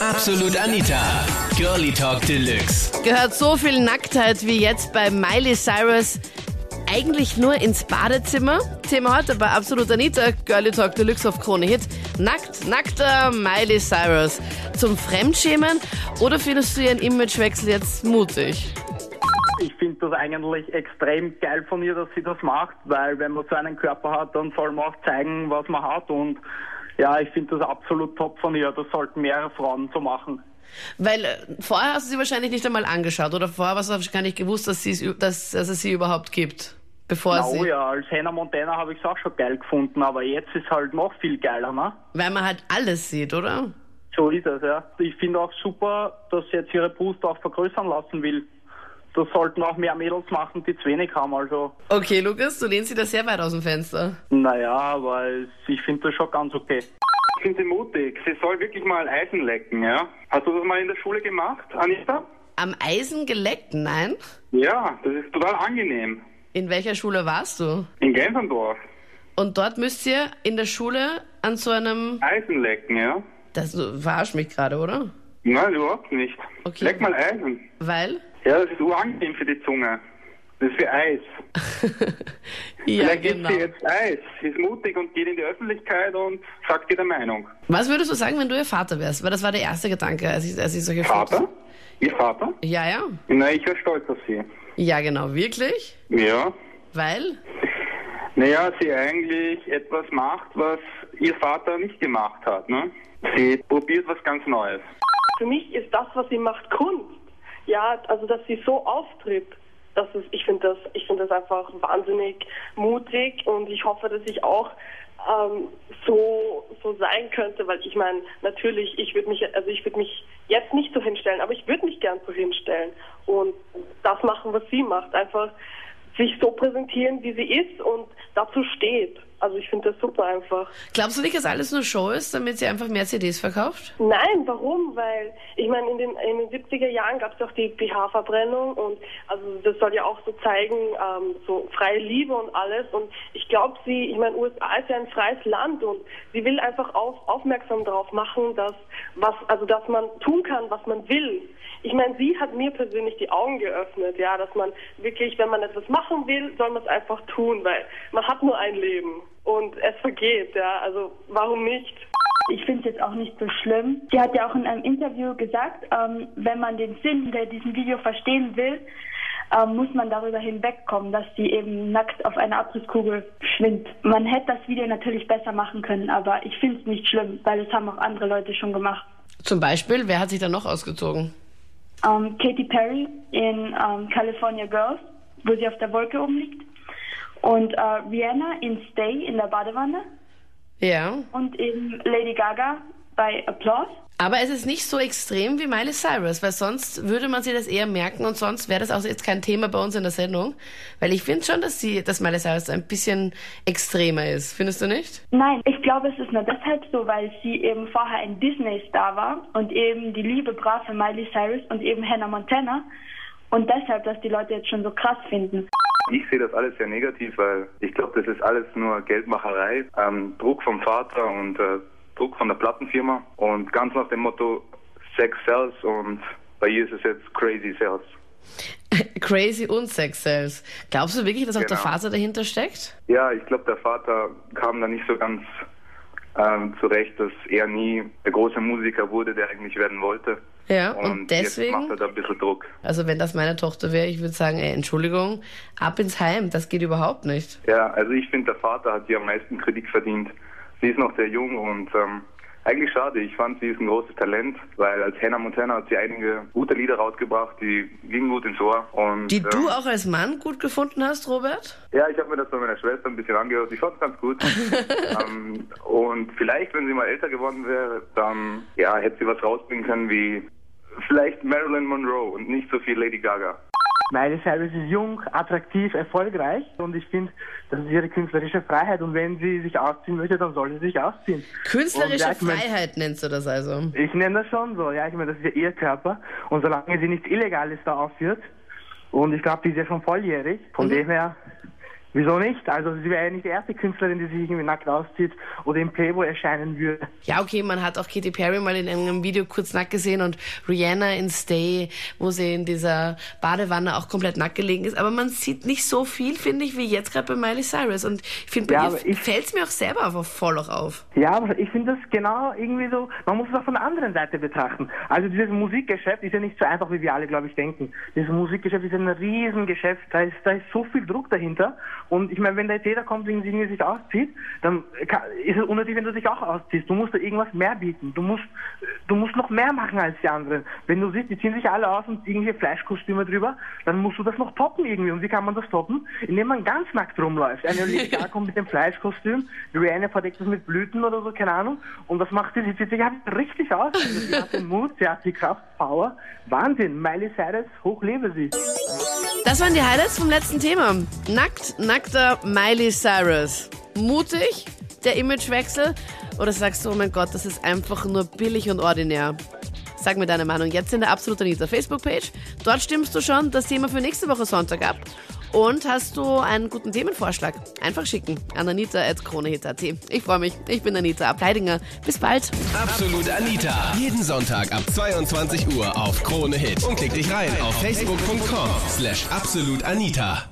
Absolut Anita. Girlie Talk Deluxe. Gehört so viel Nacktheit wie jetzt bei Miley Cyrus eigentlich nur ins Badezimmer? Thema heute bei Absolut Anita, Girlie Talk Deluxe auf Krone Hit. Nackt, nackter Miley Cyrus. Zum Fremdschämen oder findest du ihren Imagewechsel jetzt mutig? Ich finde das eigentlich extrem geil von ihr, dass sie das macht, weil wenn man so einen Körper hat, dann soll man auch zeigen, was man hat und ja, ich finde das absolut top von ihr. Das sollten mehrere Frauen so machen. Weil äh, vorher hast du sie wahrscheinlich nicht einmal angeschaut oder vorher hast du gar nicht gewusst, dass, dass, dass es sie überhaupt gibt. Bevor Na, sie, oh ja, als Hannah Montana habe ich es auch schon geil gefunden, aber jetzt ist halt noch viel geiler, ne? Weil man halt alles sieht, oder? So ist es, ja. Ich finde auch super, dass sie jetzt ihre Brust auch vergrößern lassen will. Das sollten auch mehr Mädels machen, die zu wenig haben, also. Okay, Lukas, du lehnst sie da sehr weit aus dem Fenster. Naja, aber ich finde das schon ganz okay. Ich finde sie mutig. Sie soll wirklich mal Eisen lecken, ja? Hast du das mal in der Schule gemacht, Anita? Am Eisen geleckt? Nein. Ja, das ist total angenehm. In welcher Schule warst du? In Gensendorf. Und dort müsst ihr in der Schule an so einem. Eisen lecken, ja? Das du verarsch mich gerade, oder? Nein, überhaupt nicht. Okay. Leck mal Eisen. Weil? Ja, das ist urangenehm für die Zunge. Das ist wie Eis. ja, Vielleicht genau. isst sie jetzt Eis. Sie ist mutig und geht in die Öffentlichkeit und sagt ihre Meinung. Was würdest du sagen, wenn du ihr Vater wärst? Weil das war der erste Gedanke, als ich, als ich solche Vater? Fotos- Ihr Vater? Ja, ja. Na, ich wäre stolz auf sie. Ja, genau. Wirklich? Ja. Weil? Naja, sie eigentlich etwas macht, was ihr Vater nicht gemacht hat. Ne? Sie probiert was ganz Neues. Für mich ist das, was sie macht, Kunst. Ja, also dass sie so auftritt, das ist, ich finde das, ich finde das einfach wahnsinnig mutig und ich hoffe, dass ich auch ähm, so so sein könnte, weil ich meine, natürlich, ich würde mich, also ich würde mich jetzt nicht so hinstellen, aber ich würde mich gern so hinstellen und das machen, was sie macht, einfach sich so präsentieren, wie sie ist und dazu steht. Also ich finde das super einfach. Glaubst du nicht, dass alles nur Show ist, damit sie einfach mehr CDs verkauft? Nein, warum? Weil ich meine, in den, in den 70er Jahren gab es auch die BH-Verbrennung und also das soll ja auch so zeigen, ähm, so freie Liebe und alles. Und ich glaube, sie, ich meine, USA ist ja ein freies Land und sie will einfach auf, aufmerksam darauf machen, dass was, also dass man tun kann, was man will. Ich meine, sie hat mir persönlich die Augen geöffnet, ja, dass man wirklich, wenn man etwas machen will, soll man es einfach tun, weil man hat nur ein Leben und es vergeht, ja. Also warum nicht? Ich finde es jetzt auch nicht so schlimm. Sie hat ja auch in einem Interview gesagt, ähm, wenn man den Sinn hinter diesem Video verstehen will, ähm, muss man darüber hinwegkommen, dass sie eben nackt auf einer Abrisskugel schwimmt. Man hätte das Video natürlich besser machen können, aber ich finde es nicht schlimm, weil es haben auch andere Leute schon gemacht. Zum Beispiel, wer hat sich da noch ausgezogen? Ähm, Katy Perry in ähm, California Girls, wo sie auf der Wolke oben liegt. Und äh, Rihanna in Stay in der Badewanne. Ja. Und eben Lady Gaga bei Applause. Aber es ist nicht so extrem wie Miley Cyrus, weil sonst würde man sich das eher merken und sonst wäre das auch jetzt kein Thema bei uns in der Sendung. Weil ich finde schon, dass sie, dass Miley Cyrus ein bisschen extremer ist. Findest du nicht? Nein, ich glaube, es ist nur deshalb so, weil sie eben vorher ein Disney-Star war und eben die liebe, brave Miley Cyrus und eben Hannah Montana. Und deshalb, dass die Leute jetzt schon so krass finden. Ich sehe das alles sehr negativ, weil ich glaube, das ist alles nur Geldmacherei, ähm, Druck vom Vater und äh, Druck von der Plattenfirma und ganz nach dem Motto Sex sells und bei ihr ist es jetzt Crazy Sales. Crazy und Sex Sales. Glaubst du wirklich, dass auch der Genau. Vater dahinter steckt? Ja, ich glaube, der Vater kam da nicht so ganz ähm, zurecht, dass er nie der große Musiker wurde, der eigentlich werden wollte. Ja, und jetzt deswegen- macht er da ein bisschen Druck. Also wenn das meine Tochter wäre, ich würde sagen, ey, Entschuldigung, ab ins Heim, das geht überhaupt nicht. Ja, also ich finde, der Vater hat hier am meisten Kritik verdient. Sie ist noch sehr jung und ähm, eigentlich schade. Ich fand, sie ist ein großes Talent, weil als Hannah Montana hat sie einige gute Lieder rausgebracht, die gingen gut ins Ohr. Und, Die du ähm, auch als Mann gut gefunden hast, Robert? Ja, ich habe mir das bei meiner Schwester ein bisschen angehört. Ich fand es ganz gut. ähm, und vielleicht, wenn sie mal älter geworden wäre, dann ja, hätte sie was rausbringen können wie vielleicht Marilyn Monroe und nicht so viel Lady Gaga. Miley Cyrus ist jung, attraktiv, erfolgreich. Und ich finde, das ist ihre künstlerische Freiheit. Und wenn sie sich ausziehen möchte, dann soll sie sich ausziehen. Künstlerische Und ja, ich mein- Freiheit nennst du das also. Ich nenne das schon so, ja, ich meine, das ist ja ihr Körper. Und solange sie nichts Illegales da aufführt und ich glaube, die ist ja schon volljährig, von dem her Wieso nicht? Also sie wäre ja nicht die erste Künstlerin, die sich irgendwie nackt auszieht oder im Playboy erscheinen würde. Ja, okay, man hat auch Katy Perry mal in einem Video kurz nackt gesehen und Rihanna in Stay, wo sie in dieser Badewanne auch komplett nackt gelegen ist. Aber man sieht nicht so viel, finde ich, wie jetzt gerade bei Miley Cyrus. Und ich finde, bei Ja, ihr fällt es mir auch selber einfach voll auch auf. Ja, aber ich finde das genau irgendwie so, man muss es auch von der anderen Seite betrachten. Also dieses Musikgeschäft ist ja nicht so einfach, wie wir alle, glaube ich, denken. Dieses Musikgeschäft ist ein Riesengeschäft, da ist, da ist so viel Druck dahinter. Und ich meine, wenn da jetzt jeder irgendwie sich auszieht, dann ist es unnötig, wenn du dich auch ausziehst. Du musst da irgendwas mehr bieten. Du musst, du musst noch mehr machen als die anderen. Wenn du siehst, die ziehen sich alle aus und irgendwelche Fleischkostüme drüber, dann musst du das noch toppen irgendwie. Und wie kann man das toppen? Indem man ganz nackt rumläuft. Eine Gaga kommt mit dem Fleischkostüm, Rihanna verdeckt das mit Blüten oder so, keine Ahnung. Und was macht sie? Sie zieht sich halt richtig aus. Sie hat den Mut, sie hat die Kraft, Power. Wahnsinn. Miley Cyrus, hoch lebe sie. Das waren die Highlights vom letzten Thema. Nackt, nackter Miley Cyrus. Mutig, der Imagewechsel? Oder sagst du, oh mein Gott, das ist einfach nur billig und ordinär? Sag mir deine Meinung jetzt in der Absolut Anita Facebook-Page. Dort stimmst du schon das Thema für nächste Woche Sonntag ab. Und hast du einen guten Themenvorschlag? Einfach schicken an anita.kronehit.at. Ich freue mich. Ich bin Anita Ableidinger. Bis bald. Absolut Anita. Jeden Sonntag ab 22 Uhr auf Krone Hit. Und klick dich rein auf facebook.com slash absolutanita.